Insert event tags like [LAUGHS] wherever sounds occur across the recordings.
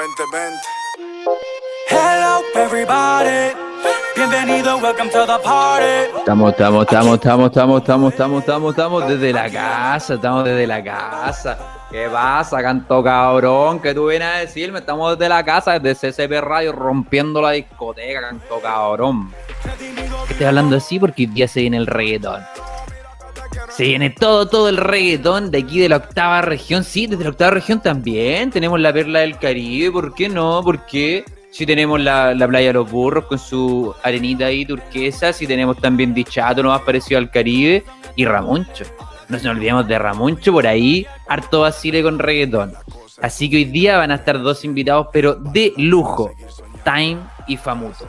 vente. Hello everybody. Bienvenido, welcome to the party. Estamos, estamos, estamos, estamos, estamos, estamos, estamos, estamos, estamos desde la casa, estamos desde la casa. ¿Qué pasa, canto cabrón? ¿Qué tú vienes a decirme? Estamos desde la casa, desde CCP Radio, rompiendo la discoteca, canto cabrón. Estoy hablando así porque hoy día se viene el reggaetón. Se viene todo, todo el reggaetón de aquí de la octava región. Sí, desde la octava región también. Tenemos la perla del Caribe. ¿Por qué no? ¿Por qué? Si tenemos la, la playa de los burros con su arenita ahí turquesa. Si tenemos también Dichato, no más parecido al Caribe. Y Ramoncho. No se nos olvidemos de Ramoncho por ahí. Harto vacile con reggaetón. Así que hoy día van a estar dos invitados, pero de lujo. Time y Famuto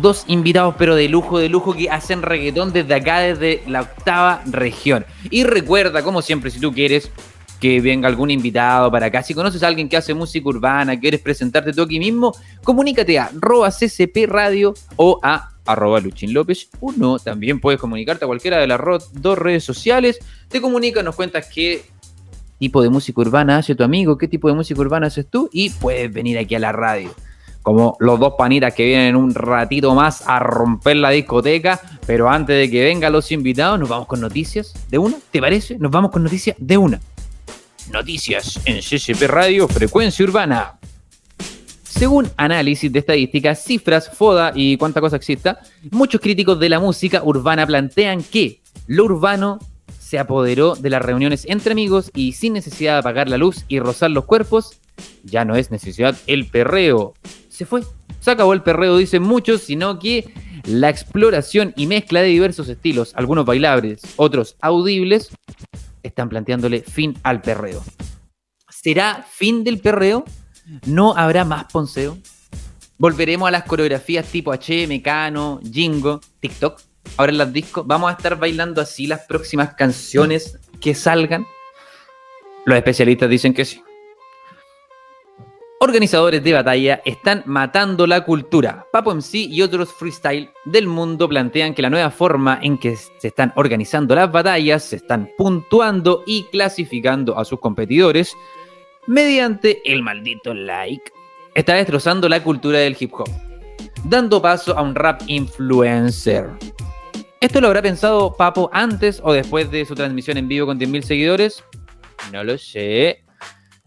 dos invitados, pero de lujo, de lujo, que hacen reggaetón desde acá, desde la octava región. Y recuerda, como siempre, si tú quieres que venga algún invitado para acá, si conoces a alguien que hace música urbana, quieres presentarte tú aquí mismo, comunícate a arroba ccp radio o a arroba Luchín López 1. También puedes comunicarte a cualquiera de las dos redes sociales. Te comunica, nos cuentas qué tipo de música urbana hace tu amigo, qué tipo de música urbana haces tú y puedes venir aquí a la radio como los dos panitas que vienen un ratito más a romper la discoteca. Pero antes de que vengan los invitados, nos vamos con noticias de una. ¿Te parece? Nos vamos con noticias de una. Noticias en CCP Radio Frecuencia Urbana. Según análisis de estadísticas, cifras, FODA y cuánta cosa exista, muchos críticos de la música urbana plantean que lo urbano se apoderó de las reuniones entre amigos y sin necesidad de apagar la luz y rozar los cuerpos, ya no es necesidad el perreo se fue. Se acabó el perreo, dicen muchos, sino que la exploración y mezcla de diversos estilos, algunos bailables, otros audibles, están planteándole fin al perreo. ¿Será fin del perreo? ¿No habrá más ponceo? ¿Volveremos a las coreografías tipo H, Mecano, Jingo, TikTok? Ahora en las discos, ¿vamos a estar bailando así las próximas canciones que salgan? Los especialistas dicen que sí organizadores de batalla están matando la cultura. Papo MC y otros freestyle del mundo plantean que la nueva forma en que se están organizando las batallas, se están puntuando y clasificando a sus competidores mediante el maldito like, está destrozando la cultura del hip hop, dando paso a un rap influencer. ¿Esto lo habrá pensado Papo antes o después de su transmisión en vivo con 10.000 seguidores? No lo sé.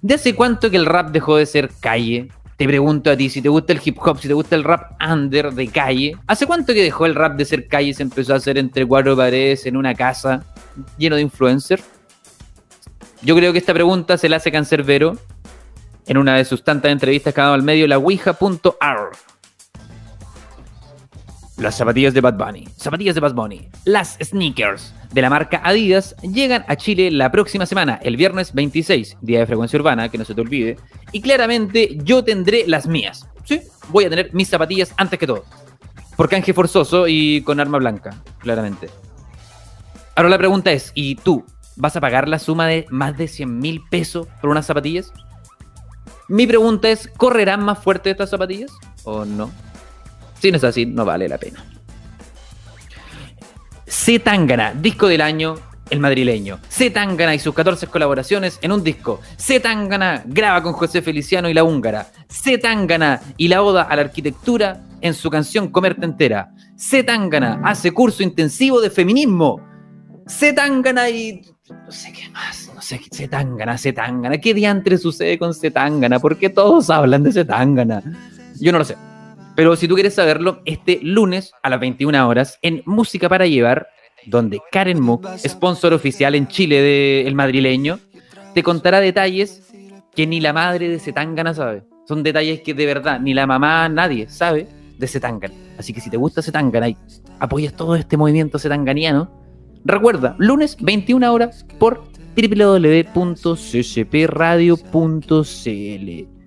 ¿De hace cuánto que el rap dejó de ser calle? Te pregunto a ti, si te gusta el hip hop, si te gusta el rap under de calle, ¿hace cuánto que dejó el rap de ser calle y se empezó a hacer entre cuatro paredes en una casa lleno de influencers? Yo creo que esta pregunta se la hace Cancerbero en una de sus tantas entrevistas que ha dado al medio, la Ouija.ar. Las zapatillas de Bad Bunny. Zapatillas de Bad Bunny. Las sneakers de la marca Adidas llegan a Chile la próxima semana, el viernes 26, día de frecuencia urbana, que no se te olvide. Y claramente yo tendré las mías. Sí, voy a tener mis zapatillas antes que todo. Por canje forzoso y con arma blanca, claramente. Ahora la pregunta es, ¿y tú vas a pagar la suma de más de 100 mil pesos por unas zapatillas? Mi pregunta es, ¿correrán más fuerte estas zapatillas o no? Si no es así, no vale la pena. Zetangana, disco del año, el madrileño. Zetangana y sus 14 colaboraciones en un disco. Zetangana graba con José Feliciano y la húngara. Zetangana y la oda a la arquitectura en su canción Comerte entera. Zetangana hace curso intensivo de feminismo. Zetangana y no sé qué más, no sé, Zetangana, Zetangana. ¿Qué diantre sucede con Zetangana? ¿Por qué todos hablan de Zetangana? Yo no lo sé. Pero si tú quieres saberlo, este lunes a las 21 horas en Música para Llevar, donde Karen Mook, sponsor oficial en Chile del madrileño, te contará detalles que ni la madre de Zetangana sabe. Son detalles que de verdad ni la mamá, nadie sabe de Zetangana. Así que si te gusta Zetangana y apoyas todo este movimiento zetanganiano, recuerda, lunes 21 horas por www.ccpradio.cl.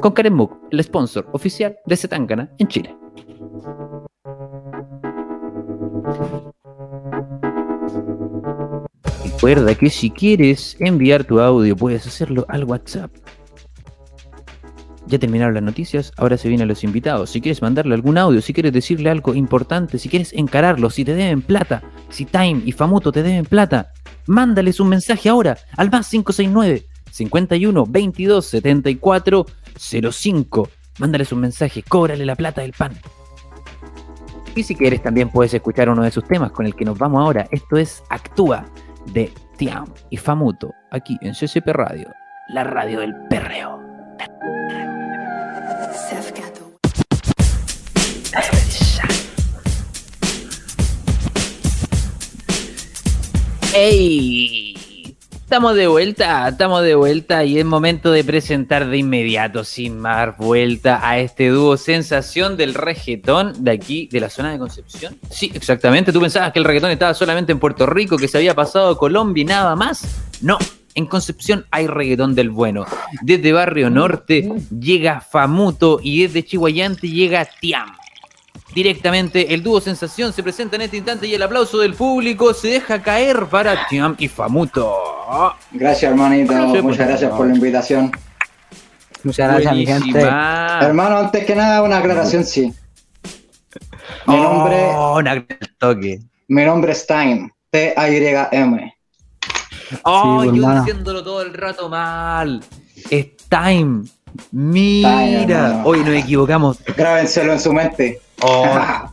con Karen Mook, el sponsor oficial de Zetangana en Chile. Recuerda que si quieres enviar tu audio puedes hacerlo al WhatsApp. Ya terminaron las noticias, ahora se vienen los invitados. Si quieres mandarle algún audio, si quieres decirle algo importante, si quieres encararlo, si te deben plata, si Time y Famuto te deben plata, mándales un mensaje ahora al más 569 51 22 74 05. Mándales un mensaje, cóbrale la plata del pan. Y si quieres también puedes escuchar uno de sus temas con el que nos vamos ahora. Esto es Actúa de Tiam y Famuto, aquí en CCP Radio, la radio del perreo. ¡Ey! Estamos de vuelta, estamos de vuelta y es momento de presentar de inmediato, sin más vuelta, a este dúo sensación del reggaetón de aquí, de la zona de Concepción. Sí, exactamente. ¿Tú pensabas que el reggaetón estaba solamente en Puerto Rico, que se había pasado a Colombia y nada más? No, en Concepción hay reggaetón del bueno. Desde Barrio Norte llega Famuto y desde Chihuayante llega Tiam. Directamente el dúo Sensación se presenta en este instante y el aplauso del público se deja caer para Tiam y Famuto. Gracias, hermanito. Muchas gracias por la invitación. Muchas gracias, mi gente. Hermano, antes que nada, una aclaración, sí. Mi nombre, Oh, una- toque. mi nombre es Time. T-A-Y-M. Oh, pues, yo hermano. diciéndolo todo el rato mal. Es time. Mira. Time. Hoy nos equivocamos. Grábenselo en su mente. Oh, [LAUGHS]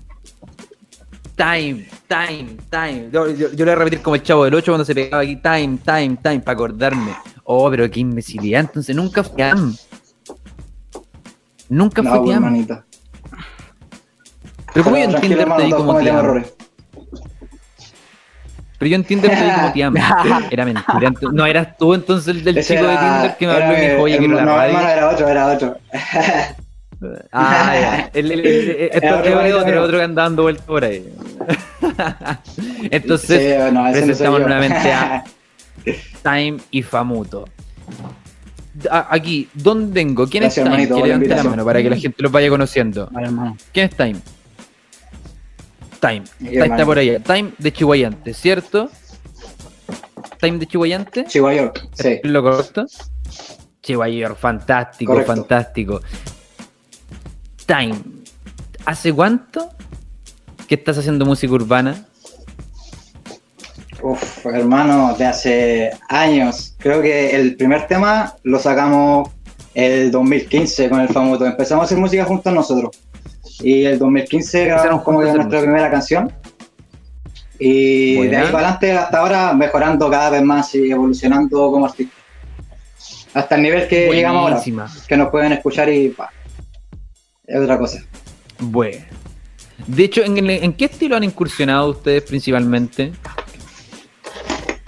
time, time, time. Yo, yo- yo le voy a repetir como el chavo del 8 cuando se pegaba aquí. Time, time, time, para acordarme. Oh, pero qué imbecilidad. Entonces nunca fue Tiam. Nunca no, fue Tiam. hermanito. Pero como yo Pero entiendo hermano, ahí todos como errores. Pero yo entiendo que ahí como Tiam. [LAUGHS] Era mentira. Ent- No, eras tú entonces el del Ese chico de Tinder que me habló y me mi- dijo, oye, el- quiero la no, radio. hermano, era otro, era otro. Ah, ya. [LAUGHS] El, el- el- el- otro es otro, otro que anda dando vueltas por ahí. [LAUGHS] Entonces, Sí, no, presentamos nuevamente a [LAUGHS] Time y Famuto. Aquí, ¿dónde vengo? ¿Quién Gracias, es Time? Que la levante la invitación. mano para que la gente los vaya conociendo. Vale. ¿Quién es Time? Time. Time está por allá. Time de Chihuayante, ¿cierto? Time de Chihuayante. Chihuahua, sí. ¿Es lo correcto? Chihuahua, fantástico, Correcto. fantástico. Time, ¿hace cuánto que estás haciendo música urbana? Uf, hermano, de hace años. Creo que el primer tema lo sacamos el 2015 con el famoso. Empezamos a hacer música juntos nosotros. Y el 2015 grabamos como que nuestra música. primera canción. Y de ahí para adelante hasta ahora mejorando cada vez más y evolucionando como artista. Hasta el nivel que llegamos ahora. Que nos pueden escuchar y pa, es otra cosa. Bueno. De hecho, ¿en, en qué estilo han incursionado ustedes principalmente?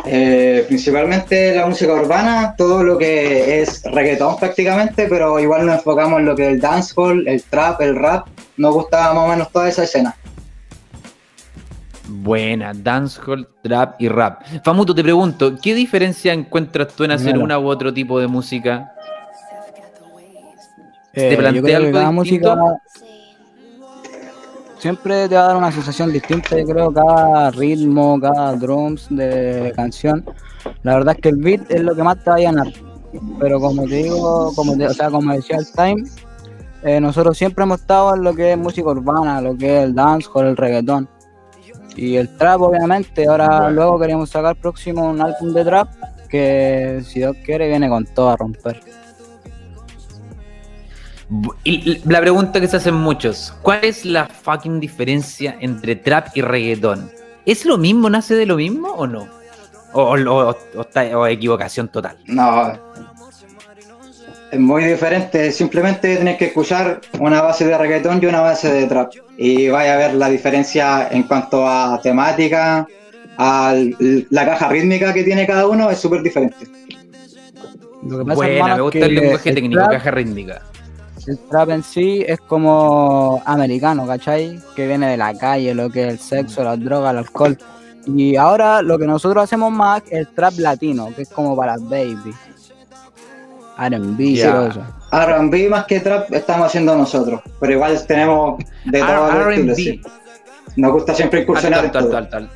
Eh, principalmente la música urbana, todo lo que es reggaetón prácticamente, pero igual nos enfocamos en lo que es el dancehall, el trap, el rap. Nos gusta más o menos toda esa escena. Buena, dancehall, trap y rap. Famuto, te pregunto, ¿qué diferencia encuentras tú en hacer Primero. una u otro tipo de música? Eh, ¿Te plantea yo creo que algo cada música siempre te va a dar una sensación distinta, yo creo, cada ritmo, cada drums de canción. La verdad es que el beat es lo que más te va a llenar. Pero como te digo, como te- o sea, como decía el Time, eh, nosotros siempre hemos estado en lo que es música urbana, lo que es el dancehall, el reggaetón. Y el trap, obviamente. Ahora Bueno. luego queríamos sacar próximo un álbum de trap que, si Dios quiere, viene con todo a romper. Y la pregunta que se hacen muchos, ¿cuál es la fucking diferencia entre trap y reggaetón? ¿Es lo mismo, nace de lo mismo o no? O, o- o- o está- o equivocación total. No, es muy diferente. Simplemente tienes que escuchar una base de reggaetón y una base de trap. Y vaya a ver la diferencia en cuanto a temática, a la caja rítmica que tiene cada uno, es súper diferente. Lo que pasa, Buena, me gusta que el lenguaje el técnico, trap- caja rítmica. El trap en sí es como americano, ¿cachai? Que viene de la calle, lo que es el sexo, las drogas, el alcohol. Y ahora lo que nosotros hacemos más es el trap latino, que es como para baby. R&B y Ya. todo eso. R&B más que trap estamos haciendo nosotros, pero igual tenemos de los estilos. R&B. sí. Nos gusta siempre incursionar alto, alto, todo. alto, alto.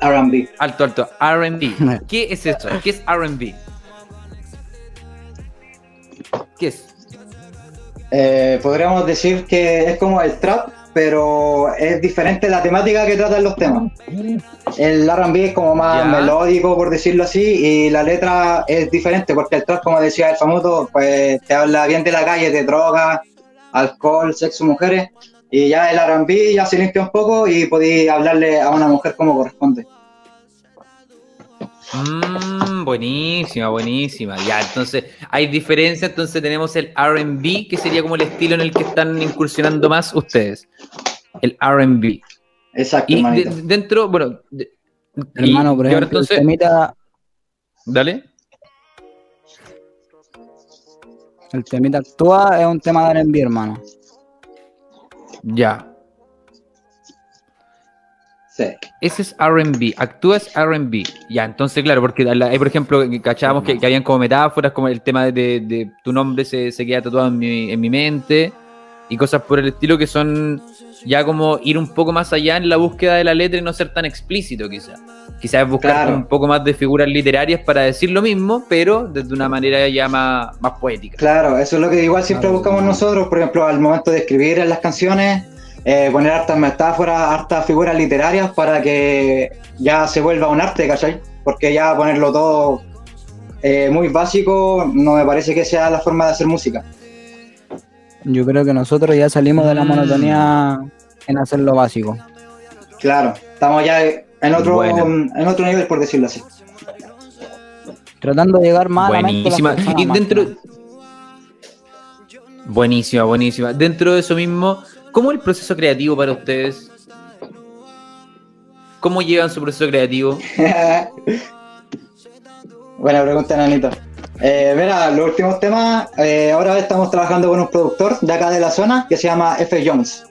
R&B. Alto, alto. R&B. [LAUGHS] ¿Qué es eso? ¿Qué es R&B? ¿Qué es? Eh, podríamos decir que es como el trap, pero es diferente la temática que tratan los temas. El R&B es como más Ya. melódico, por decirlo así, y la letra es diferente, porque el trap, como decía el famoso, pues te habla bien de la calle, de drogas, alcohol, sexo, mujeres, y ya el R&B ya se limpia un poco y podéis hablarle a una mujer como corresponde. Mmm, buenísima, buenísima. Ya, entonces, hay diferencia. Entonces, tenemos el RB, que sería como el estilo en el que están incursionando más ustedes. El RB. Exacto, Y de- dentro, bueno. de- Hermano, por y ahora ejemplo, entonces, el temita, dale. el temita actúa es un tema de R&B, hermano. Ya. Sí. Ese es RB, actúas RB. Ya, entonces, claro, porque ahí, por ejemplo, cachábamos que, que habían como metáforas, como el tema de, de- de tu nombre se, se queda tatuado en mi, en mi mente y cosas por el estilo que son ya como ir un poco más allá en la búsqueda de la letra y no ser tan explícito, quizás. Quizás buscar Claro. un poco más de figuras literarias para decir lo mismo, pero desde una manera ya más, más poética. Claro, eso es lo que igual siempre Claro. buscamos nosotros, por ejemplo, al momento de escribir en las canciones, eh, poner hartas metáforas, hartas figuras literarias para que ya se vuelva un arte, ¿cachai? Porque ya ponerlo todo eh, muy básico no me parece que sea la forma de hacer música. Yo creo que nosotros ya salimos de la Mm. monotonía en hacer lo básico. Claro, estamos ya en otro, Bueno. en otro nivel, por decirlo así. Tratando de llegar más a la mente de las Buenísima. personas Y dentro. Buenísima, buenísima. Dentro de eso mismo, ¿cómo es el proceso creativo para ustedes? ¿Cómo llevan su proceso creativo? [LAUGHS] Buena pregunta, Nanito. Eh, mira, los últimos temas, eh, ahora estamos trabajando con un productor de acá de la zona que se llama F. Jones.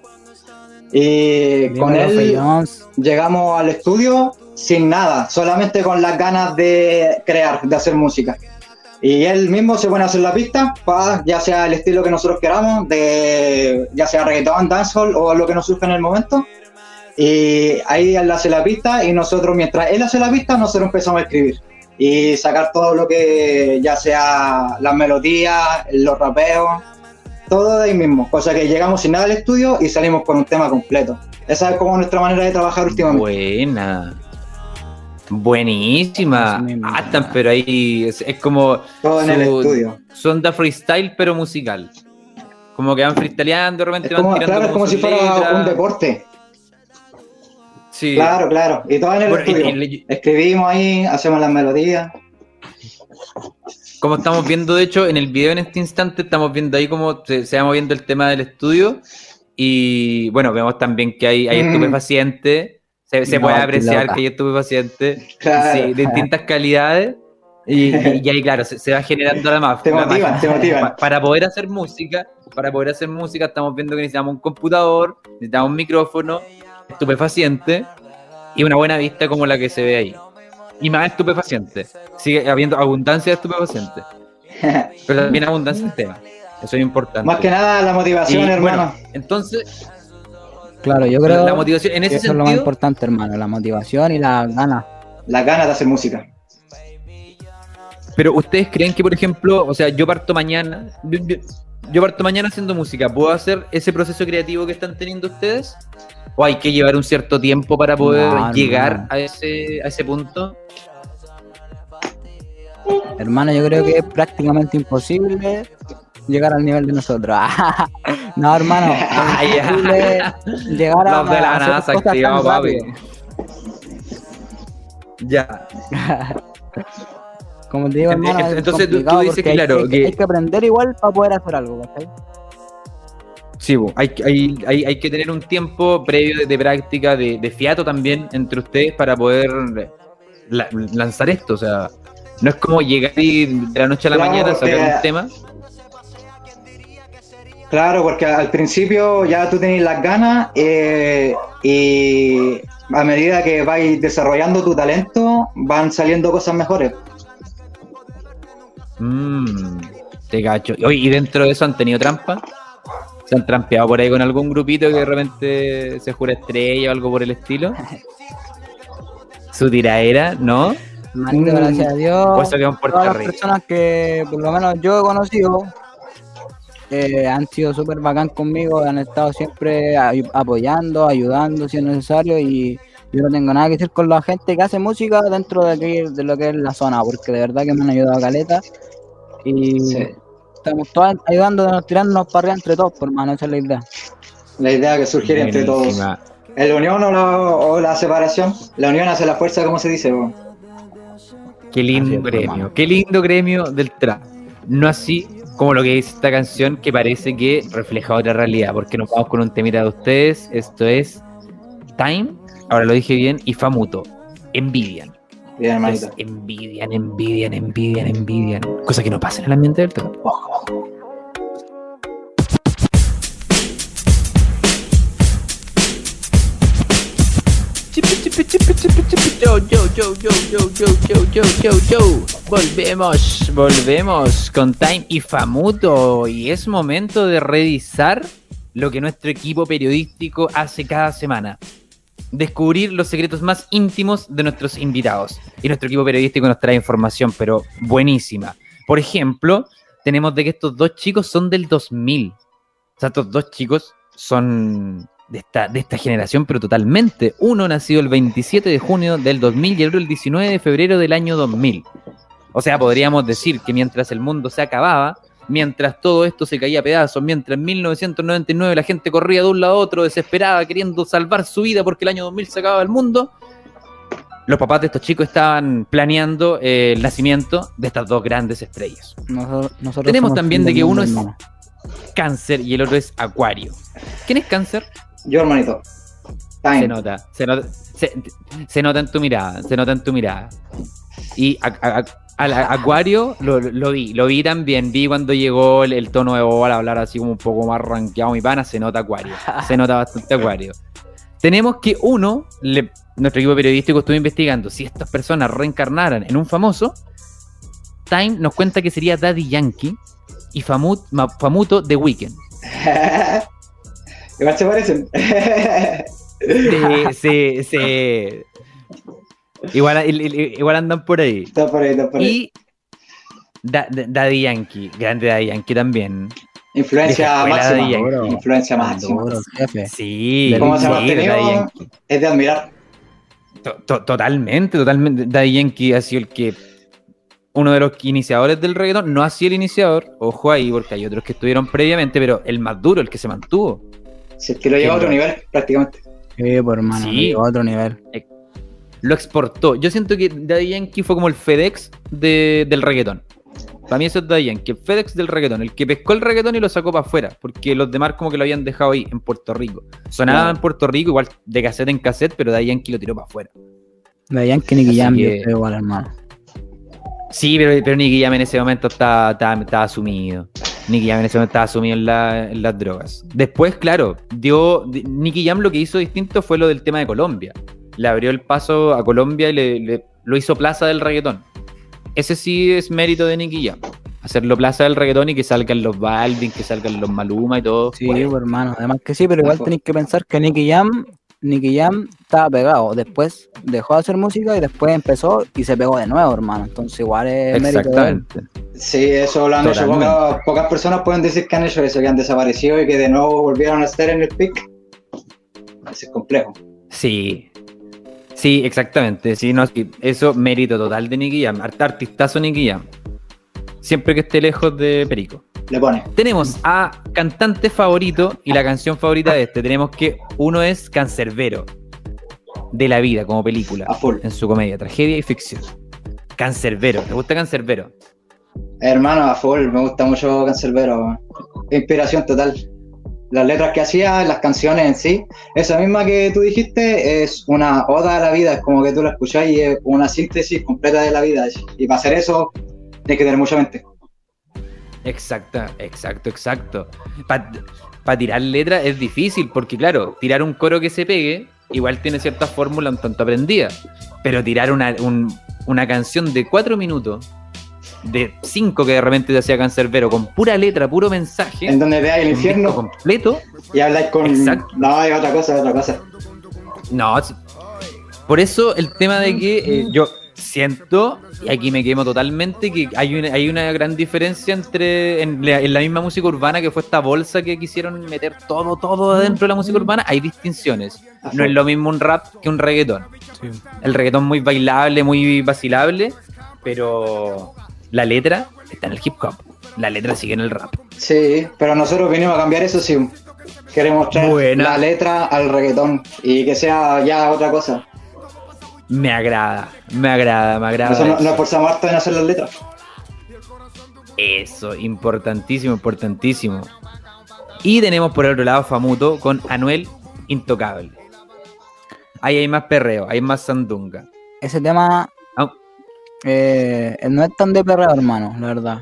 Y con él Jones. llegamos al estudio sin nada, solamente con las ganas de crear, de hacer música. Y él mismo se pone a hacer la pista, ya sea el estilo que nosotros queramos, de, ya sea reggaetón, dancehall o lo que nos surja en el momento. Y ahí él hace la pista y nosotros, mientras él hace la pista, nosotros empezamos a escribir. Y sacar todo lo que, ya sea las melodías, los rapeos, todo de ahí mismo. Cosa que llegamos sin nada al estudio y salimos con un tema completo. Esa es como nuestra manera de trabajar últimamente. Buena. Buenísima. Mismo. Ah, pero ahí es, es como. Todo en el estudio. Son de freestyle, pero musical. Como que van freestyleando, de repente Es van como, tirando claro, es como si fuera letras. un deporte. Sí. Claro, claro. Y todo en el Bueno, estudio. y- Escribimos ahí, hacemos las melodías. Como estamos viendo, de hecho, en el video en este instante, estamos viendo ahí cómo se, se va moviendo el tema del estudio. Y bueno, vemos también que hay, hay Mm. estupefacientes. Se, se No, puede apreciar loca. que hay estupefacientes Claro. sí, de distintas calidades. Y, y- y ahí, claro, se, se va generando la más. Te motivan, te motivan. para poder hacer música, para poder hacer música, estamos viendo que necesitamos un computador, necesitamos un micrófono, estupefaciente y una buena vista como la que se ve ahí. Y más estupefaciente. Sigue habiendo abundancia de estupefacientes. [LAUGHS] Pero también abundancia de temas. Eso es importante. Más que nada la Y, motivación, hermano. bueno, entonces, Claro, yo creo la motivación, en que ese eso es lo más importante, hermano, la motivación y la ganas. Las ganas de hacer música. pero ustedes creen que, por ejemplo, o sea, yo parto mañana, yo, yo- yo parto mañana haciendo música, ¿puedo hacer ese proceso creativo que están teniendo ustedes? ¿O hay que llevar un cierto tiempo para poder No, llegar no. a ese, a ese punto? Hermano, yo creo que es prácticamente imposible llegar al nivel de nosotros. [LAUGHS] no, hermano, [LAUGHS] llegar a, Los de la NASA activados, papi. Ya. [LAUGHS] Como te digo, hermano, es entonces tú- tú dices que, hay claro, hay que- hay que aprender igual para poder hacer algo, ¿cachai? Sí, hay, hay, hay, hay que tener un tiempo previo de, de práctica, de, de fiato también entre ustedes para poder la- lanzar esto. O sea, no es como llegar y de la noche a la Claro, mañana sacar un tema. Claro, porque al principio ya tú tenés las ganas eh, y a medida que vais desarrollando tu talento van saliendo cosas mejores. Mm, Te cacho. Oye, ¿y dentro de eso han tenido trampa? ¿Se han trampeado por ahí con algún grupito que de repente se jura estrella o algo por el estilo? [LAUGHS] Su tiraera, ¿no? Manito, Mm. gracias a Dios. Pues eso todas las personas que por lo menos yo he conocido eh, han sido súper bacán conmigo, han estado siempre apoyando, ayudando si es necesario y yo no tengo nada que decir con la gente que hace música dentro de, aquí, de lo que es la zona, porque de verdad que me han ayudado a caleta y Sí. estamos todos ayudándonos, tirándonos para arriba entre todos, por mano, esa es la idea. La idea que surgir entre todos. ¿La unión o la, o la separación? La unión hace la fuerza, como se dice. po. Qué lindo gremio, hermano. qué lindo gremio del trap. No así como lo que dice esta canción que parece que refleja otra realidad, porque nos vamos con un temita de ustedes. Esto es Time, ahora lo dije bien, y Famuto. Envidian. Bien. Entonces, envidian, envidian, envidian, envidian. Cosa que no pasa en el ambiente del trap. Yo, yo, yo, yo, yo, yo, yo, yo, yo. Volvemos, volvemos con Time y Famuto. Y es momento de revisar lo que nuestro equipo periodístico hace cada semana. Descubrir los secretos más íntimos de nuestros invitados. Y nuestro equipo periodístico nos trae información, pero buenísima. Por ejemplo, tenemos de que estos dos chicos son del 2000. O sea, estos dos chicos son de esta, de esta generación, pero totalmente. Uno nacido el 27 de junio del 2000 y el otro el 19 de febrero del año 2000. O sea, podríamos decir que mientras el mundo se acababa, mientras todo esto se caía a pedazos, mientras en 1999 la gente corría de un lado a otro desesperada queriendo salvar su vida porque el año 2000 se acababa el mundo, los papás de estos chicos estaban planeando eh, el nacimiento de estas dos grandes estrellas. Nosotros, nosotros Tenemos también de que uno es-. Cáncer y el otro es Acuario. ¿Quién es Cáncer? Yo, hermanito. Se Time. nota, se nota, se, se nota en tu mirada, se nota en tu mirada. Y a- a- a- al Acuario lo, lo vi, lo vi también, vi cuando llegó el, el tono de voz al hablar así como un poco más rankeado mi pana, se nota Acuario, se nota bastante Acuario. Tenemos que uno, le- nuestro equipo periodístico estuvo investigando si estas personas reencarnaran en un famoso, Time nos cuenta que sería Daddy Yankee y Famuto The Weeknd. [LAUGHS] Igual se parecen. Sí, sí, sí. Igual, igual andan por ahí. está por ahí, está por ahí. Y Da- Da- Daddy Yankee, grande Daddy Yankee también. Influencia máxima. Influencia máxima. Duro, jefe. Sí, ¿Cómo se ha Yankee. Es de admirar. To- to- totalmente, totalmente. Daddy Yankee ha sido el que. Uno de los iniciadores del reggaetón. No ha sido el iniciador, ojo ahí, porque hay otros que estuvieron previamente, pero el más duro, el que se mantuvo. Si es que lo lleva a otro nivel, prácticamente. Sí, por hermano, Sí. llegó a otro nivel. Lo exportó. Yo siento que Daddy Yankee fue como el FedEx de- del reggaetón. Para mí eso es Daddy Yankee, el FedEx del reggaetón, el que pescó el reggaetón y lo sacó para afuera, porque los demás como que lo habían dejado ahí en Puerto Rico. Sonaba en Puerto Rico, igual de cassette en cassette, pero Daddy Yankee lo tiró para afuera. De Yankee Jam, yo que- igual, hermano. Sí, pero, pero Nicky Jam en ese momento estaba, estaba, estaba asumido. Nicky Jam en ese momento estaba sumido en, la- en las drogas. Después, claro, dio. di- Nicky Jam lo que hizo distinto fue lo del tema de Colombia. Le abrió el paso a Colombia y le, le- lo hizo plaza del reggaetón. Ese sí es mérito de Nicky Jam. Hacerlo plaza del reggaetón y que salgan los Balvin, que salgan los Maluma y todo. Sí, Bueno, pues, hermano. Además que sí, pero igual Ojo. tenéis que pensar que Nicky Jam, Nicky Jam estaba pegado. Después dejó de hacer música y después empezó y se pegó de nuevo, hermano. Entonces igual es mérito. Exactamente. Sí, eso lo han hecho. Pocas, pocas personas pueden decir que han hecho eso, que han desaparecido y que de nuevo volvieron a estar en el pic. Eso es complejo. Sí. Sí, exactamente. Sí, no, sí, eso mérito total de Nicky Jam. Art- Artistazo Nicky Jam. Siempre que esté lejos de Perico. Le pone. Tenemos a cantante favorito y la canción favorita de este. Tenemos que uno es Cancerbero. De la vida, como película. A full. En su comedia, tragedia y ficción. Cancerbero. ¿Te gusta Cancerbero? Hermano, a full, me gusta mucho Cancelbero. Inspiración total. Las letras que hacía, las canciones en sí, esa misma que tú dijiste es una oda a la vida, es como que tú la escuchás y es una síntesis completa de la vida. Y para hacer eso, tienes que tener mucha mente. Exacto, exacto, exacto. Para tirar letra es difícil, porque claro, tirar un coro que se pegue, igual tiene cierta fórmula un tanto aprendida. Pero tirar una, un- una canción de cuatro minutos de cinco que de repente te hacía Cancerbero, con pura letra, puro mensaje. En donde veáis el infierno completo. y habláis con. Exacto. No, es otra cosa, es otra cosa. No, por eso el tema de que eh, yo siento, y aquí me quemo totalmente, que hay una, hay una gran diferencia entre en la, en la misma música urbana que fue esta bolsa que quisieron meter todo, todo dentro de la música urbana, hay distinciones. No es lo mismo un rap que un reggaetón. El reggaetón muy bailable, muy vacilable, pero la letra está en el hip hop. La letra sigue en el rap. Sí, pero nosotros vinimos a cambiar eso, sí. Queremos traer Buena. la letra al reggaetón y que sea ya otra cosa. Me agrada, me agrada, me agrada. Nosotros eso. nos esforzamos harto en hacer las letras. Eso, importantísimo, importantísimo. Y tenemos por el otro lado Famuto con Anuel Intocable. Ahí hay más perreo, hay más sandunga. Ese tema eh, no es tan de perreo, hermano, la verdad.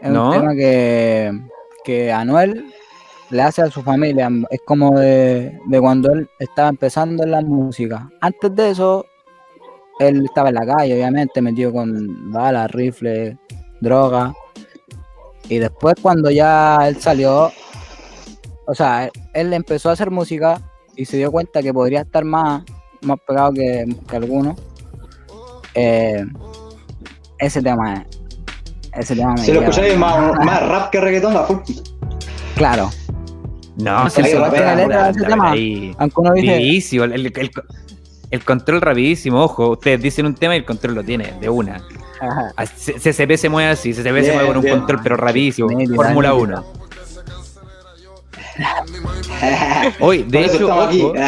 Es ¿No? un tema que, que Anuel le hace a su familia. Es como de, de cuando él estaba empezando en la música. Antes de eso, él estaba en la calle, obviamente, metido con balas, rifles, droga. Y después cuando ya él salió, o sea, él, él empezó a hacer música y se dio cuenta que podría estar más, más pegado que, que algunos. Eh, ese tema es. Ese tema me Si lo escucháis más, [LAUGHS] más rap que reggaetón, a full. Claro. No, se si está la letra ese tema. ahí. Aunque uno dice, Vivísimo, el, el- el- el control rapidísimo, ojo, ustedes dicen un tema y el control lo tiene, de una. ajá, Ah, CCP se mueve así, CCP se mueve con un control pero rapidísimo, Fórmula nítido. 1. [LAUGHS] Hoy, de hecho, ojo, [LAUGHS]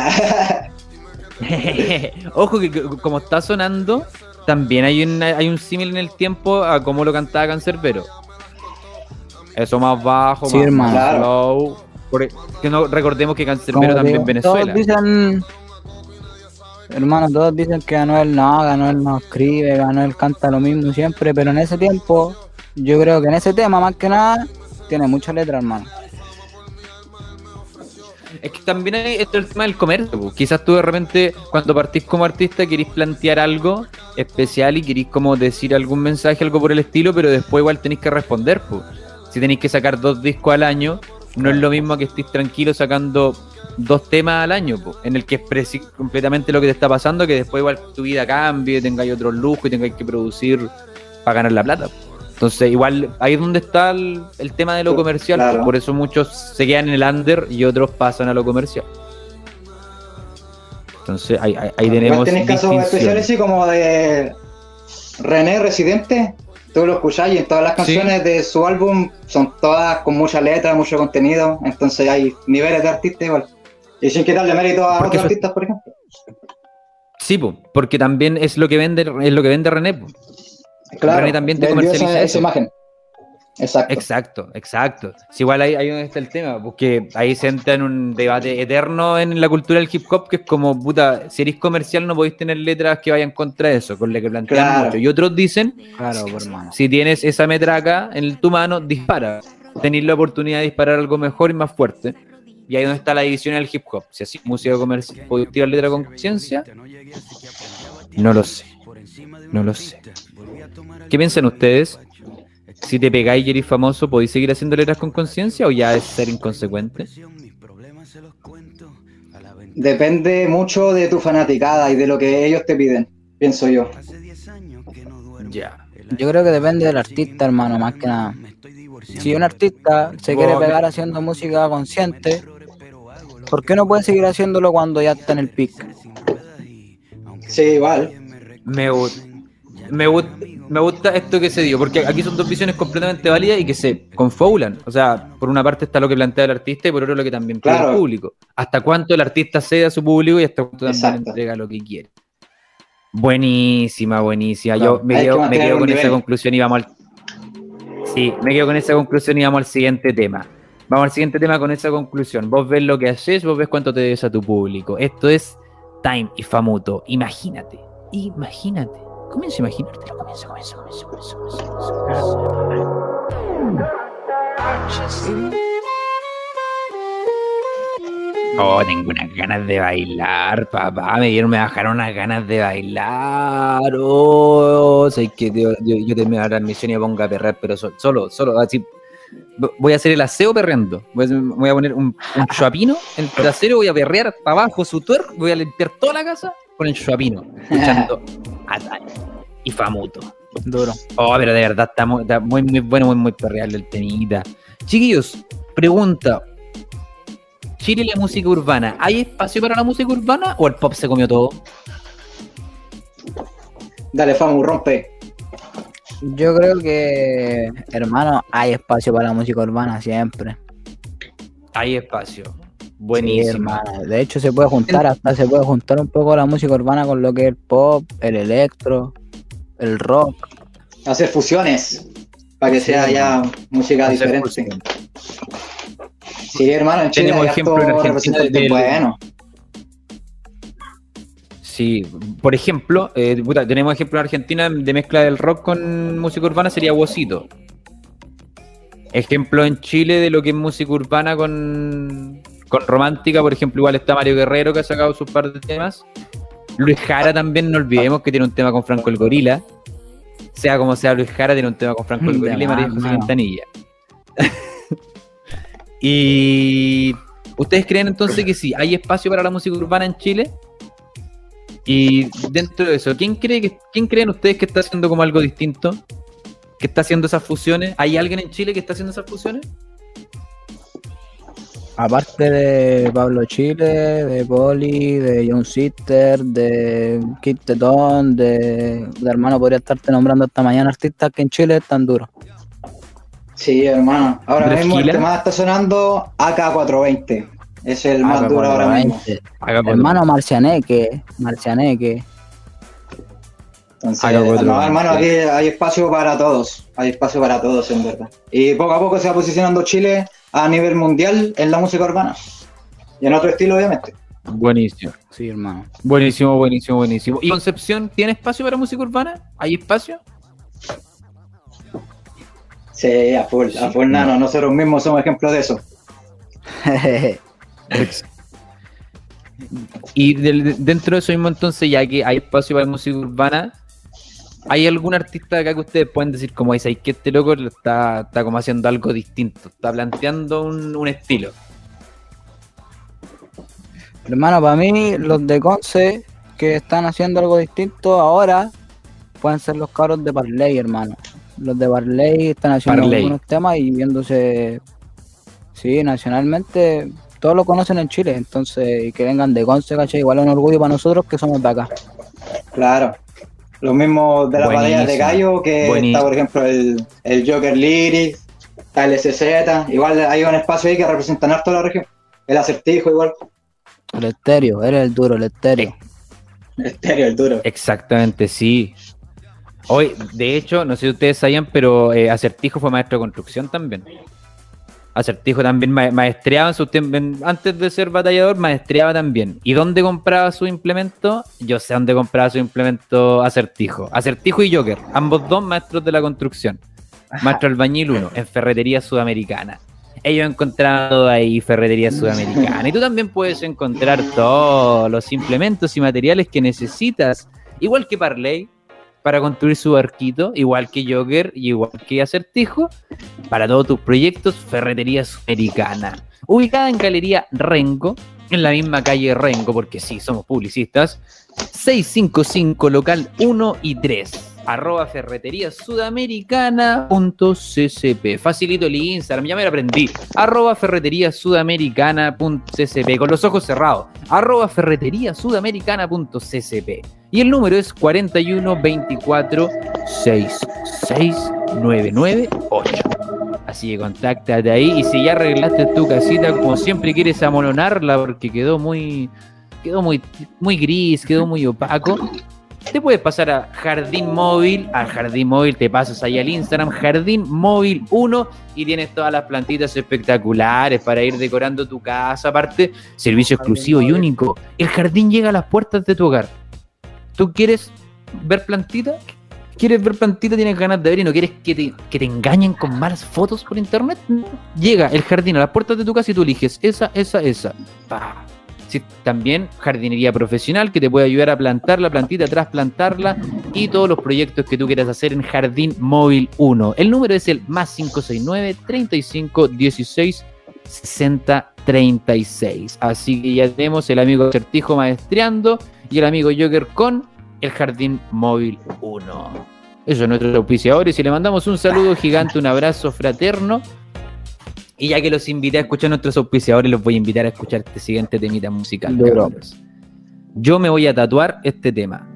Ojo que, que como está sonando, también hay un, hay un símil en el tiempo a cómo lo cantaba Cancerbero. Eso más bajo, Sí, más, Claro. slow. Por- que no recordemos que Cancerbero también digo, en todos Venezuela. dicen, hermano, todos dicen que Anuel no, Anuel no escribe, Anuel canta lo mismo siempre, pero en ese tiempo, yo creo que en ese tema, más que nada, tiene mucha letra, hermano. Es que también hay esto el tema del comercio. po. Quizás tú de repente, cuando partís como artista, querís plantear algo especial y querís como decir algún mensaje, algo por el estilo, pero después igual tenéis que responder. po. Si tenéis que sacar dos discos al año, no es lo mismo que estés tranquilo sacando dos temas al año, po, en el que expresís completamente lo que te está pasando, que después igual tu vida cambie, tengáis otros lujos y tengáis que producir para ganar la plata. po. Entonces, igual ahí es donde está el, el tema de lo comercial. Claro. Por eso muchos se quedan en el under y otros pasan a lo comercial. Entonces, ahí, ahí, ahí Igual tenemos. tenés casos especiales así como de René Residente. Tú lo escuchás y en todas las Sí. canciones de su álbum son todas con mucha letra, mucho contenido. Entonces hay niveles de artistas igual. Y sin quitarle mérito a otros artistas, por ejemplo. Sí, po, porque también es lo que vende, es lo que vende René. René también te comercializa esa, imagen. Exacto. Exacto, exacto. Si igual ahí, ahí donde está el tema, porque ahí se entra en un debate eterno en la cultura del hip hop, que es como, puta, si eres comercial no podéis tener letras que vayan contra eso, con lo que plantean Claro. mucho. Y otros dicen, Claro, pues, hermano. si tienes esa metraca en tu mano, dispara. Tenéis la oportunidad de disparar algo mejor y más fuerte. Y ahí donde está la división del hip hop. Si así música comercial, ¿podéis tirar letra con conciencia? No lo sé. No lo sé. ¿Qué piensan ustedes? Si te pegáis y eres famoso, ¿podéis seguir haciendo letras con conciencia o ya es ser inconsecuente? Depende mucho de tu fanaticada y de lo que ellos te piden, pienso yo. Ya. Yo creo que depende del artista, hermano, más que nada. Si un artista se quiere pegar haciendo música consciente, ¿por qué no puede seguir haciéndolo cuando ya está en el pic? Sí, igual. Me, gu- me, me gusta esto que se dio, porque aquí son dos visiones completamente válidas y que se confabulan. O sea, por una parte está lo que plantea el artista y por otro lo que también pide Claro. el público. Hasta cuánto el artista cede a su público y hasta cuánto también Exacto. entrega lo que quiere. Buenísima, buenísima. Claro, Yo me que quedo, me quedo con esa conclusión y vamos al. Sí, me quedo con esa conclusión y vamos al siguiente tema. Vamos al siguiente tema con esa conclusión. Vos ves lo que haces, vos ves cuánto te debes a tu público. Esto es Time y Famuto. Imagínate, imagínate. Comienza a imaginártelo, comienza, comienza, comienza, comienza, comienza, comienza. Oh, tengo unas ganas de bailar, papá. Me dieron, me bajaron unas ganas de bailar. Oh, sé que yo, yo, yo termino la transmisión y me pongo a perrear, pero so- solo, solo, así. Voy a hacer el aseo perreando. Voy a, voy a poner un, un [LAUGHS] chuapino en el trasero, voy a perrear para abajo su tuer, voy a limpiar toda la casa con el chuapino, escuchando [LAUGHS] Atal y Famuto. Duro. Oh, pero de verdad está muy, está muy, muy bueno, muy, muy perreable el temita. Chiquillos, pregunta. Chile y la música urbana, ¿hay espacio para la música urbana o el pop se comió todo? Dale, Famu, rompe. Yo creo que, hermano, hay espacio para la música urbana siempre. Hay espacio. Sí, Buenísimo. hermano. De hecho, se puede juntar, hasta se puede juntar un poco la música urbana con lo que es el pop, el electro, el rock. Hacer fusiones. Para que Sí, sea ya música Hacer diferente. fusión. Sí, hermano, en Chile Tenemos ejemplo en Argentina del- bueno. Sí, por ejemplo, eh, puta, tenemos ejemplo en Argentina de mezcla del rock con música urbana, sería Wosito. Ejemplo en Chile de lo que es música urbana con, con romántica, por ejemplo, igual está Mario Guerrero que ha sacado sus par de temas. Luis Jara también, no olvidemos que tiene un tema con Franco el Gorila. Sea como sea, Luis Jara tiene un tema con Franco el Gorila y María José. Quintanilla. [LAUGHS] y ¿ustedes creen entonces que sí, hay espacio para la música urbana en Chile? Y dentro de eso, ¿quién cree que quién creen ustedes que está haciendo como algo distinto? ¿Que está haciendo esas fusiones? ¿Hay alguien en Chile que está haciendo esas fusiones? Aparte de Pablo Chile, de Poli, de John Sister, de Kid Tetón, de, de hermano, podría estarte nombrando esta mañana artistas que en Chile están duros. Sí, hermano. Ahora ¿Tres mismo el kilas? que más está sonando AK420. Es el más duro ahora mismo. 420. Haga por- Hermano Marcianeque, Marcianeque. Entonces, no, hermano, aquí hay espacio para todos. Hay espacio para todos, en verdad. Y poco a poco se va posicionando Chile a nivel mundial en la música urbana. Y en otro estilo, obviamente. Buenísimo. Sí, hermano. Buenísimo, buenísimo, buenísimo. ¿Y Concepción tiene espacio para música urbana? ¿Hay espacio? Sí, a full, a full nano. Nosotros mismos somos ejemplos de eso. [LAUGHS] Y dentro de eso mismo, entonces, ya que hay espacio para música urbana, ¿hay algún artista acá que ustedes pueden decir como dice, que este loco lo está, está como haciendo algo distinto, está planteando un, un estilo? hermano, para mí, los de Conce que están haciendo algo distinto ahora pueden ser los cabros de Parley, hermano. Los de Parley están haciendo Parley. algunos temas y viéndose, sí, nacionalmente, todos lo conocen en Chile, entonces, y que vengan de Conce, ¿cachai? Igual es un orgullo para nosotros que somos de acá. Claro. Los mismos de las Buenísimo, batallas de gallo, que buenísimo. está, por ejemplo, el, el Joker Lyrics, está el SZ. Igual hay un espacio ahí que representan harto la región. El acertijo, igual. El estéreo, eres el duro, el estéreo. El estéreo, el duro. Exactamente, sí. Hoy, de hecho, no sé si ustedes sabían, pero eh, Acertijo fue maestro de construcción también. Acertijo también ma- maestreaba en su tiempo, antes de ser batallador, maestreaba también. ¿Y dónde compraba su implemento? Yo sé dónde compraba su implemento Acertijo. Acertijo y Joker, ambos dos maestros de la construcción. Maestro albañil 1, en Ferretería Sudamericana. Ellos encontraban todo ahí, Ferretería Sudamericana. Y tú también puedes encontrar todos los implementos y materiales que necesitas, igual que Parley, para construir su barquito, igual que Joker y igual que Acertijo, para todos tus proyectos, Ferretería Sudamericana. Ubicada en Galería Rengo, en la misma calle Rengo, porque sí, somos publicistas, 655 local 1 y 3. Arroba ferretería sudamericana.ccp. Facilito el Instagram, ya me lo aprendí. Arroba ferretería sudamericana.ccp. Con los ojos cerrados. Arroba ferretería sudamericana.ccp. Y el número es 41 24 66998. Así que contáctate ahí. Y si ya arreglaste tu casita, como siempre quieres amolonarla porque quedó muy. Quedó muy, muy gris, quedó muy opaco. Te puedes pasar a Jardín Móvil, al Jardín Móvil te pasas ahí al Instagram, Jardín Móvil 1 y tienes todas las plantitas espectaculares para ir decorando tu casa. Aparte, servicio exclusivo y único. El jardín llega a las puertas de tu hogar. ¿Tú quieres ver plantitas? ¿Quieres ver plantita? Tienes ganas de ver y no quieres que te, que te engañen con malas fotos por internet. Llega el jardín a las puertas de tu casa y tú eliges esa, esa, esa. También jardinería profesional que te puede ayudar a plantar la plantita, trasplantarla y todos los proyectos que tú quieras hacer en Jardín Móvil 1. El número es el más 569 35 16 60 36. Así que ya tenemos el amigo Certijo maestreando y el amigo Joker con el Jardín Móvil 1. Eso es nuestros auspiciadores y le mandamos un saludo gigante, un abrazo fraterno. Y ya que los invité a escuchar nuestros auspiciadores, los voy a invitar a escuchar este siguiente temita musical. Yo me voy a tatuar este tema.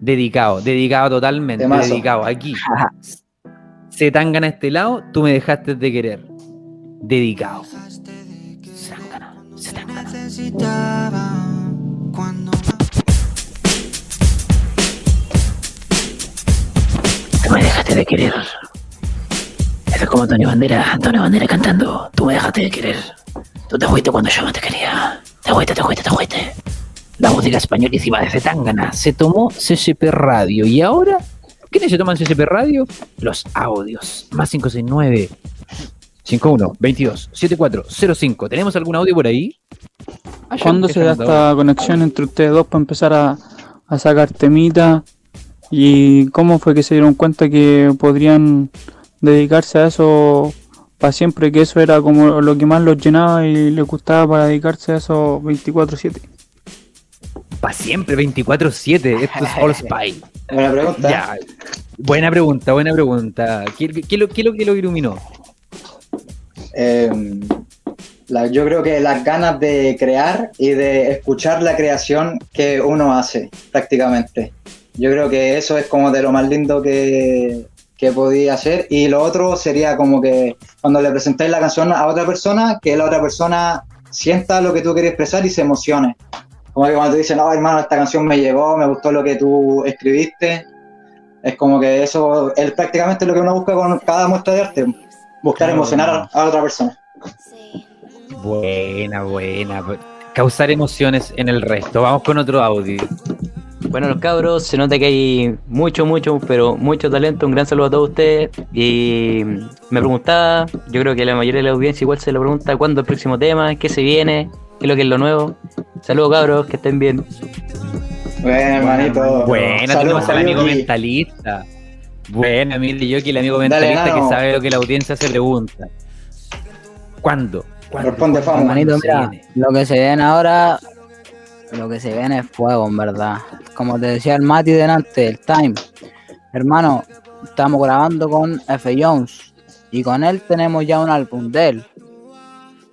Dedicado, dedicado totalmente, Temazo. dedicado. Aquí. [LAUGHS] Se tan a este lado, tú me dejaste de querer. Dedicado. Se tan gana. necesitaba cuando de querer. Eso es como Antonio Bandera, Antonio Bandera cantando. Tú me dejaste de querer. Tú te fuiste cuando yo no te quería. Te fuiste, te fuiste, te fuiste. La música españolísima de Zetangana se tomó CCP Radio. ¿Y ahora? ¿Quiénes se toman CCP Radio? Los audios. Más 569 51 22 7405. ¿Tenemos algún audio por ahí? Ah, ¿Cuándo se da esta conexión entre ustedes dos para empezar a, a sacar temita? ¿Y cómo fue que se dieron cuenta que podrían dedicarse a eso para siempre? Que eso era como lo que más los llenaba y les gustaba para dedicarse a eso 24-7. Para siempre, 24-7. Esto es All Spy. [LAUGHS] Buena pregunta. Ya. Buena pregunta, buena pregunta. ¿Qué, qué, lo, qué lo que lo iluminó? Eh, la- yo creo que las ganas de crear y de escuchar la creación que uno hace prácticamente. Yo creo que eso es como de lo más lindo que, que podía hacer. Y lo otro sería como que cuando le presentáis la canción a otra persona, que la otra persona sienta lo que tú quieres expresar y se emocione. Como que cuando te dicen, oh hermano, esta canción me llegó, me gustó lo que tú escribiste. Es como que eso es prácticamente lo que uno busca con cada muestra de arte. Buscar emocionar a, a otra persona. Buena, buena. Causar emociones en el resto. Vamos con otro audio. Bueno, los cabros, se nota que hay mucho, mucho, pero mucho talento. Un gran saludo a todos ustedes. Y me preguntaba, yo creo que la mayoría de la audiencia igual se lo pregunta, ¿cuándo el próximo tema? ¿Qué se viene? ¿Qué es lo que es lo nuevo? Saludos, cabros, que estén bien. Bueno, hermanito. Buena, Saludos, tenemos al amigo mentalista. Buena, Emilio Yoki, el amigo Dale, mentalista que sabe lo que la audiencia se pregunta. ¿Cuándo? ¿Cuándo? Responde, Famo. Hermanito, mira, lo que se viene ahora, lo que se viene es fuego, en verdad. Como te decía el Mati delante, el Time. Hermano, estamos grabando con F. Jones y con él tenemos ya un álbum de él.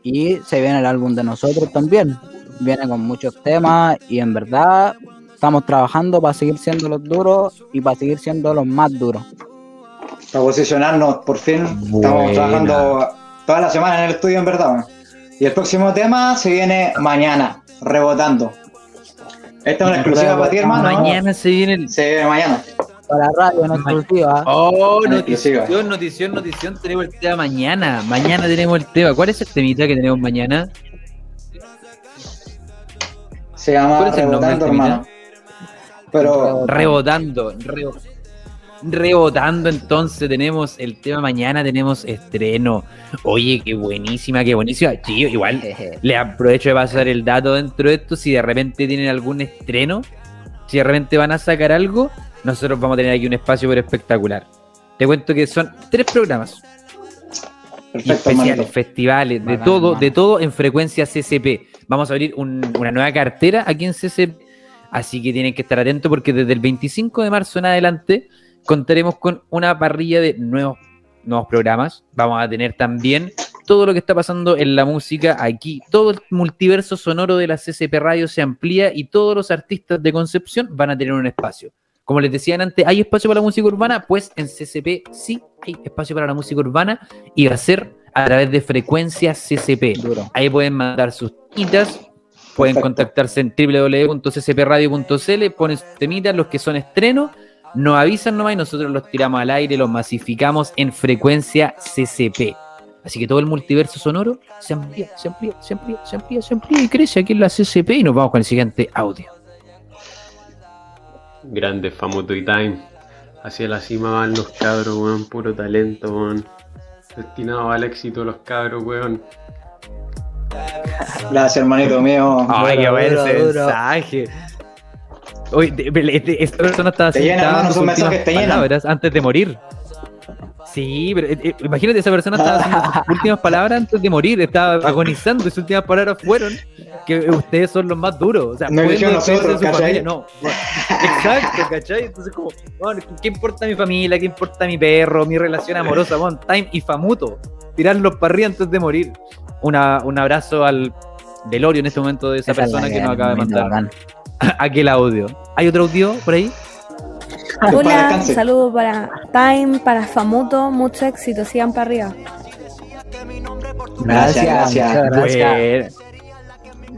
Y se viene el álbum de nosotros también. Viene con muchos temas y en verdad estamos trabajando para seguir siendo los duros y para seguir siendo los más duros. Para posicionarnos, por fin. Buena. Estamos trabajando toda la semana en el estudio, en verdad. Y el próximo tema se viene mañana, rebotando. Esta es una exclusiva para ti, hermano. Mañana se viene el. Se viene mañana. Para radio en exclusiva. Oh, Una exclusiva. notición, notición, notición. Tenemos el tema mañana. Mañana tenemos el tema. ¿Cuál es el temita que tenemos mañana? Se llama ¿Cuál es el nombre del Rebotando, hermano. Pero Rebotando. rebo- rebotando, entonces tenemos el tema mañana. Tenemos estreno. Oye, qué buenísima, qué buenísima. Chillo, igual [LAUGHS] le aprovecho de pasar el dato dentro de esto. Si de repente tienen algún estreno, si de repente van a sacar algo, nosotros vamos a tener aquí un espacio pero espectacular. Te cuento que son tres programas. perfecto, especiales, festivales, de todo, de todo en frecuencia CCP. Vamos a abrir un- una nueva cartera aquí en CCP, así que tienen que estar atentos porque desde el 25 de marzo en adelante contaremos con una parrilla de nuevos, nuevos programas. Vamos a tener también todo lo que está pasando en la música aquí. Todo el multiverso sonoro de la CCP Radio se amplía y todos los artistas de Concepción van a tener un espacio. Como les decían antes, ¿hay espacio para la música urbana? Pues en CCP sí hay espacio para la música urbana y va a ser a través de frecuencia CCP. Duro. Ahí pueden mandar sus pueden Perfecto. contactarse en www.ccpradio.cl, ponen sus temitas, los que son estrenos, nos avisan nomás y nosotros los tiramos al aire, los masificamos en frecuencia CCP. Así que todo el multiverso sonoro se amplía, se amplía, se amplía, se amplía, se amplía y crece aquí en la CCP y nos vamos con el siguiente audio. Grande Famoto y Time. Hacia la cima van los cabros, weón, puro talento, weón. Destinado al éxito los cabros, weón. Gracias, hermanito mío. Ay, qué buen mensaje. Oye, esta persona estaba Te llena, sus mensajes te palabras antes de morir. Sí, pero eh, eh, imagínate, esa persona estaba haciendo sus [LAUGHS] últimas palabras antes de morir, estaba agonizando y sus últimas palabras fueron que ustedes son los más duros. O sea, No pueden nosotros, su ¿cachai? familia, no. bueno, exacto, ¿cachai? Entonces, como, bueno, ¿qué importa mi familia? ¿Qué importa mi perro? Mi relación amorosa, bueno, Time y Famuto. Tirarlos para arriba antes de morir. Una, un abrazo al velorio en este momento de esa, Esa persona que nos acaba de mandar. [LAUGHS] aquel audio. ¿Hay otro audio por ahí? Hola, un saludo para Time, para Famuto, mucho éxito, sigan para arriba. Gracias, gracias. Bueno.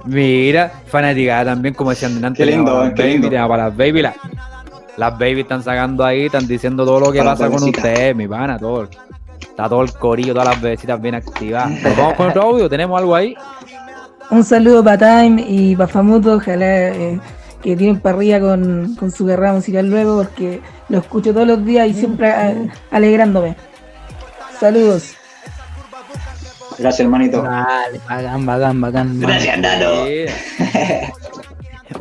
Mira, fanática también, como decían antes. Qué lindo, qué baby, lindo. mira, para las baby, la- las baby están sacando ahí, están diciendo todo lo que Para pasa con ustedes, mi pana, todo. Está todo el corillo, todas las bebecitas bien activadas. Pero vamos con otro audio, ¿tenemos algo ahí? Un saludo para Time y para Famuto, ojalá eh, que tienen para arriba con, con su carrera musical luego, porque lo escucho todos los días y siempre eh, alegrándome. Saludos. Gracias, hermanito. Dale, bacán, bacán, bacán. Gracias, Nano.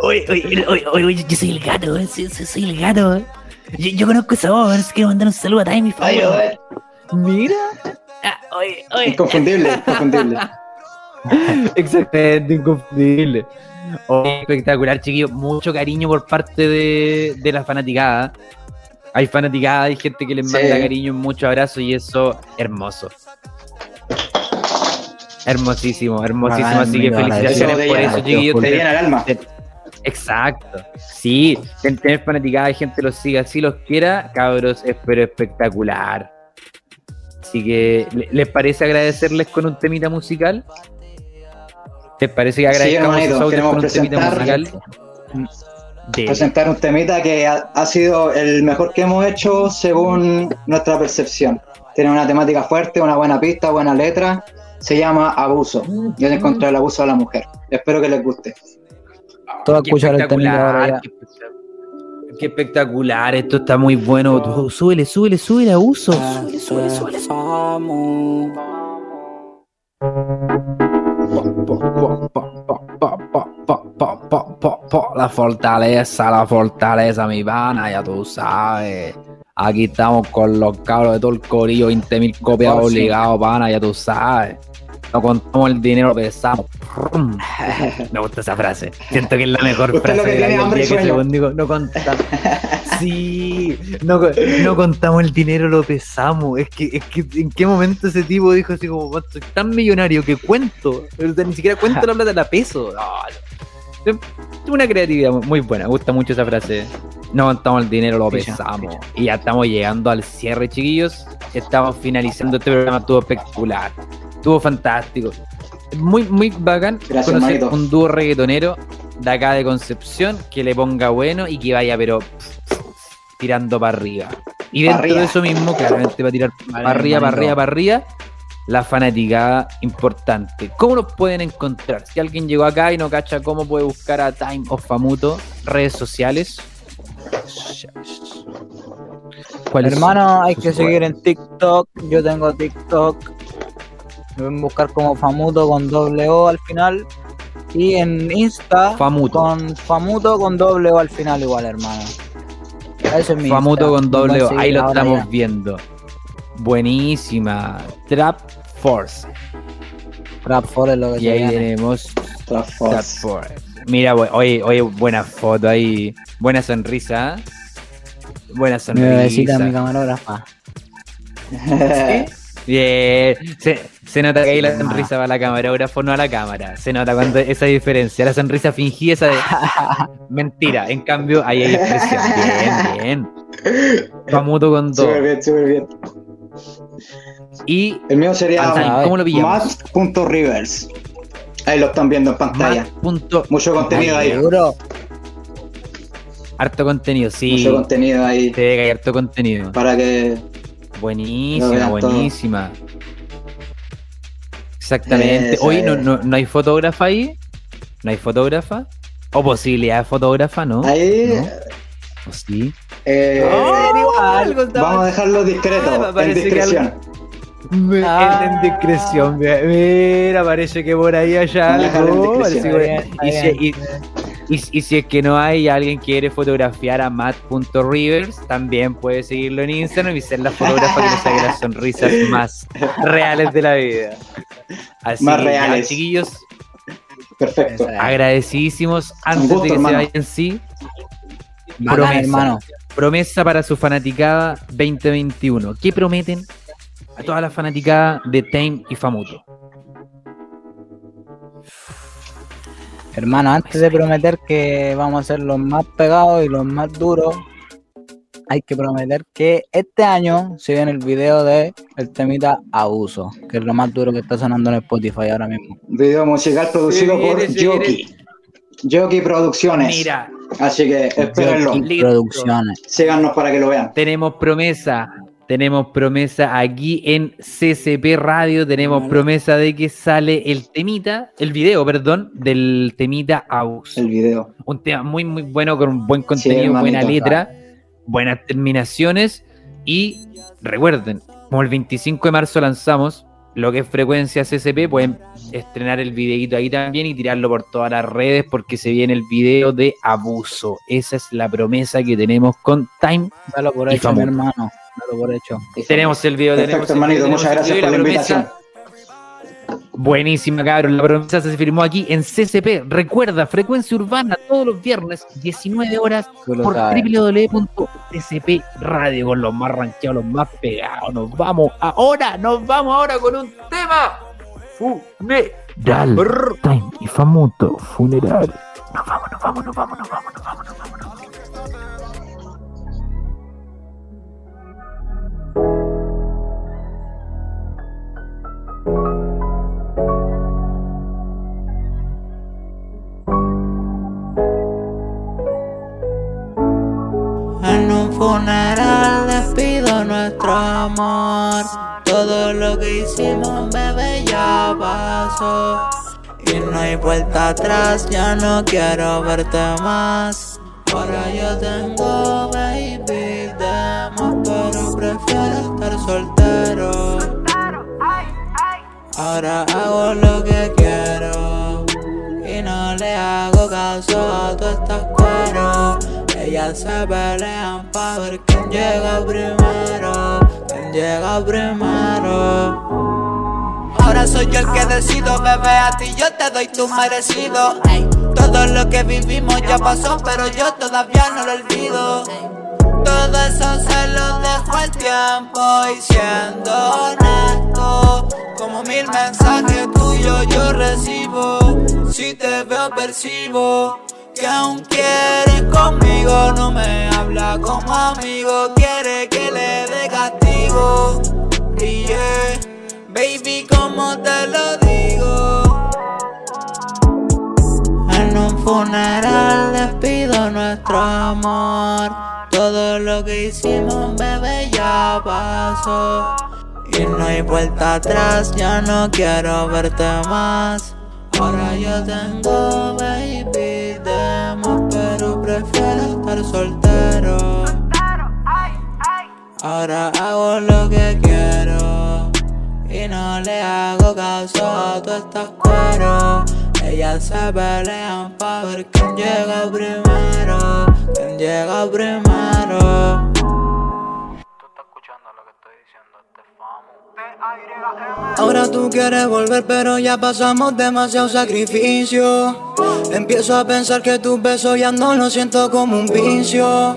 Oye, oye, oye, yo soy el gato, eh, soy, soy- soy el gato. eh. Yo, yo conozco esa voz, quiero mandar un saludo a Time, favor. joder. Mira, Ah, oye, oye. Inconfundible, inconfundible. [LAUGHS] exactamente, inconfundible. Oh, espectacular, chiquillos. Mucho cariño por parte de, de la fanaticada. Hay fanaticada, hay gente que les Sí. manda cariño, muchos abrazos y eso, hermoso. Hermosísimo, hermosísimo. Así que felicitaciones por eso, chiquillos. Te llena el alma. Exacto. Sí, ten- tener fanaticada gente los siga así los quiera, cabros, es pero espectacular. Así que, ¿le- ¿les parece agradecerles con un temita musical? ¿Les parece que agradezcamos hermanito, esos audios queremos con un temita presentar- musical? Dele. Presentar un temita que ha, ha sido el mejor que hemos hecho según nuestra percepción. Tiene una temática fuerte, una buena pista, buena letra. Se llama Abuso. Yo te encontré el abuso de la mujer. Espero que les guste. Todo Qué escuchar el temita ahora ya. espectacular, qué espectacular. Esto está muy bueno. Tú, súbele, súbele, súbele a uso. Súbele, súbele, súbele. La fortaleza, la fortaleza, mi pana, ya tú sabes. Aquí estamos con los cabros de todo el corillo, 20.000 copias Oh, sí. obligados, pana, ya tú sabes. No contamos el dinero, pesamos. [LAUGHS] Me gusta esa frase. Siento que es la mejor frase lo que tiene hambre y sueño. no contamos. [LAUGHS] Sí, no, no contamos el dinero, lo pesamos. Es que, es que en qué momento ese tipo dijo así como, "What, soy tan millonario que cuento. Ni siquiera cuento [LAUGHS] la plata, la peso. No, no. Una creatividad muy- buena, me gusta mucho esa frase. No contamos el dinero, lo pesamos. Y ya estamos llegando al cierre, chiquillos. Estamos finalizando este programa, estuvo espectacular. Estuvo fantástico. Muy, muy bacán Gracias, conocer un dúo reggaetonero de acá de Concepción que le ponga bueno y que vaya, pero tirando para arriba. Y dentro de eso mismo, claramente va a tirar para arriba, para arriba, para arriba, la fanaticada importante. ¿Cómo nos pueden encontrar? Si alguien llegó acá y no cacha cómo puede buscar a Time of Famuto, redes sociales. ¿Cuáles son Hermano, hay que seguir en TikTok. Yo tengo TikTok. Me pueden buscar como Famuto con doble O al final. Y en Insta Famuto. con Famuto con doble O al final igual, hermano. Ese es mi Famuto Insta. con doble O. Ahí lo estamos ya. viendo. Buenísima. Trap Force. Trap for es lo que Y se ahí viene. tenemos Trap Trap Force. Force. Mira, oye, oye, buena foto ahí. Buena sonrisa. ¿eh? Buena Mi bebecita, sonrisa. mi camarógrafa. [LAUGHS] Bien. Se, se nota que ahí la sonrisa va a la camarógrafo, no a la cámara. Se nota cuando esa diferencia. La sonrisa fingida, esa de [LAUGHS] mentira. En cambio, ahí hay expresión. Bien, bien. Famuto con dos. Súper bien, súper bien. Y El mío sería Alzheimer, ¿cómo lo pillamos? Matt.rivers. Ahí lo están viendo en pantalla. Punto- Mucho contenido ahí. Seguro. Harto contenido, sí. Mucho contenido ahí. Ve que hay harto contenido. Para que. Buenísima, todo. buenísima. Exactamente. Esa Hoy no, no, no hay fotógrafa ahí. ¿No hay fotógrafa? ¿O posibilidad de fotógrafa, no? Ahí. ¿No? ¿O sí? eh, ¡Oh! algo Vamos a dejarlo Ah, discreto, me en parece que discreción. Ah. En discreción, mira, parece que por ahí en algo. discreción. parece que- y, si, y- y- y si es que no hay alguien que quiere fotografiar a matt.rivers, también puede seguirlo en Instagram y ser la fotógrafa que nos saque las sonrisas [LAUGHS] más reales de la vida. Así Más que, ya, reales. chiquillos, Perfecto. agradecidísimos antes gusto, de que hermano. se vayan sí. Bacán, Promesa, hermano. promesa para su fanaticada 2021. ¿Qué prometen a toda la fanaticada de Tame y Famuto? Hermano, antes de prometer que vamos a ser los más pegados y los más duros, hay que prometer que este año se viene el video de el temita Abuso, que es lo más duro que está sonando en Spotify ahora mismo. Video musical producido viene, por. Jockey. Jockey Producciones. Mira, Así que espérenlo. Producciones. Síganos para que lo vean. tenemos promesa. Tenemos promesa aquí en CCP Radio. Tenemos promesa de que sale el temita, el video, perdón, del temita Abuso. El video. Un tema muy, muy bueno, con un buen contenido, buena letra, buenas terminaciones. Y recuerden, como el 25 de marzo lanzamos lo que es frecuencia CCP, pueden estrenar el videito ahí también y tirarlo por todas las redes porque se viene el video de abuso. Esa es la promesa que tenemos con Time. Dalo por Y famoso. hermano. Dalo por hecho. Tenemos el video, tenemos Perfecto, el hermanito. video, Muchas tenemos el gracias por la invitación. Buenísima, cabrón. La promesa se firmó aquí en CCP. Recuerda, frecuencia urbana todos los viernes, 19 horas, por sabes. www.scp Radio, con los más rankeados, los más pegados. Nos vamos ahora, nos vamos ahora con un tema. Funeral. Time y Famuto, funeral. Nos vamos, nos vamos, nos vamos, nos vamos, nos vamos, nos vamos. nos vamos. Funeral despido nuestro amor. Todo lo que hicimos, bebé, ya pasó. Y no hay vuelta atrás, ya no quiero verte más. Ahora yo tengo baby de más, pero prefiero estar soltero. Ahora hago lo que quiero y no le hago caso a todas estas cuero. Ellas se pelean pa' ver quién llega primero, quién llega primero. Ahora soy yo el que decido, bebé, a ti yo te doy tu merecido. Ey, todo lo que vivimos ya pasó, pero yo todavía no lo olvido. Todo eso se lo dejo al tiempo y siendo honesto, como mil mensajes tuyos yo recibo. Si te veo percibo que aún quiere conmigo, no me habla como amigo, quiere que le dé castigo. Y yeah, baby, como te lo digo. En un funeral despido nuestro amor. Todo lo que hicimos, bebé, ya pasó. Y no hay vuelta atrás, ya no quiero verte más. Ahora yo tengo baby estar soltero. Ahora hago lo que quiero y no le hago caso a todas estas cueros. Ellas se pelean pa' ver quién llega primero, quién llega primero. Ahora tú quieres volver, pero ya pasamos demasiado sacrificio. Empiezo a pensar que tus besos ya no lo siento como un vicio.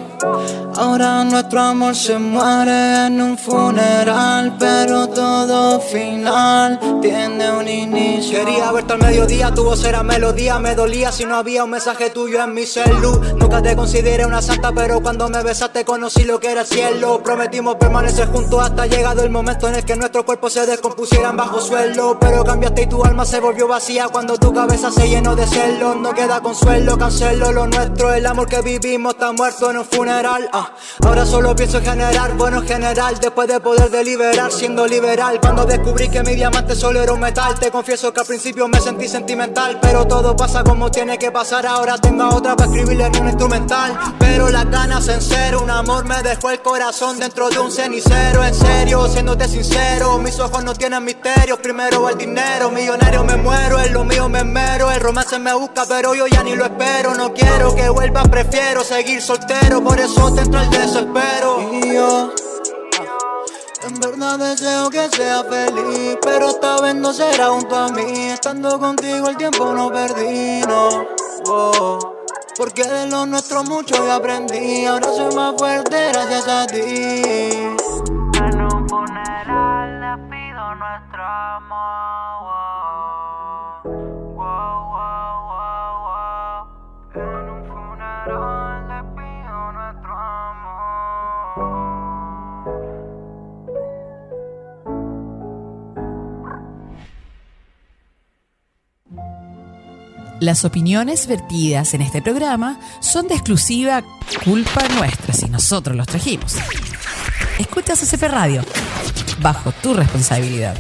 Ahora nuestro amor se muere en un funeral, pero todo final tiene un inicio. Quería verte al mediodía, tu voz era melodía, me dolía si no había un mensaje tuyo en mi celu. Nunca te consideré una santa, pero cuando me besaste conocí lo que era el cielo. Prometimos permanecer juntos hasta llegado el momento en el que nuestros cuerpos se descompusieran bajo suelo. Pero cambiaste y tu alma se volvió vacía cuando tu cabeza se llenó de celo. hacerlo. No queda consuelo, cancelo lo nuestro. El amor que vivimos está muerto en un funeral. ah. Ahora solo pienso en generar, bueno en general. Después de poder deliberar siendo liberal. Cuando descubrí que mi diamante solo era un metal. Te confieso que al principio me sentí sentimental. Pero todo pasa como tiene que pasar. Ahora tengo a otra para escribirle en un instrumental. Pero las ganas en. Un amor me dejó el corazón dentro de un cenicero. En serio, siéndote sincero. Mis ojos no tienen misterios. Primero va el dinero. Millonario me muero. En lo mío me mero. El romance me busca, pero yo ya ni lo espero. No quiero que vuelva, prefiero seguir soltero. Por eso te entra el desespero. Y yo. En verdad deseo que sea feliz, pero esta vez no será junto a mí. Estando contigo el tiempo no perdí, no. Oh. Porque de lo nuestro mucho yo aprendí, ahora soy más fuerte gracias a ti. Wow, wow, wow. En un funeral nuestro amor. Las opiniones vertidas en este programa son de exclusiva culpa nuestra si nosotros los trajimos. Escuchas CCP Radio, bajo tu responsabilidad.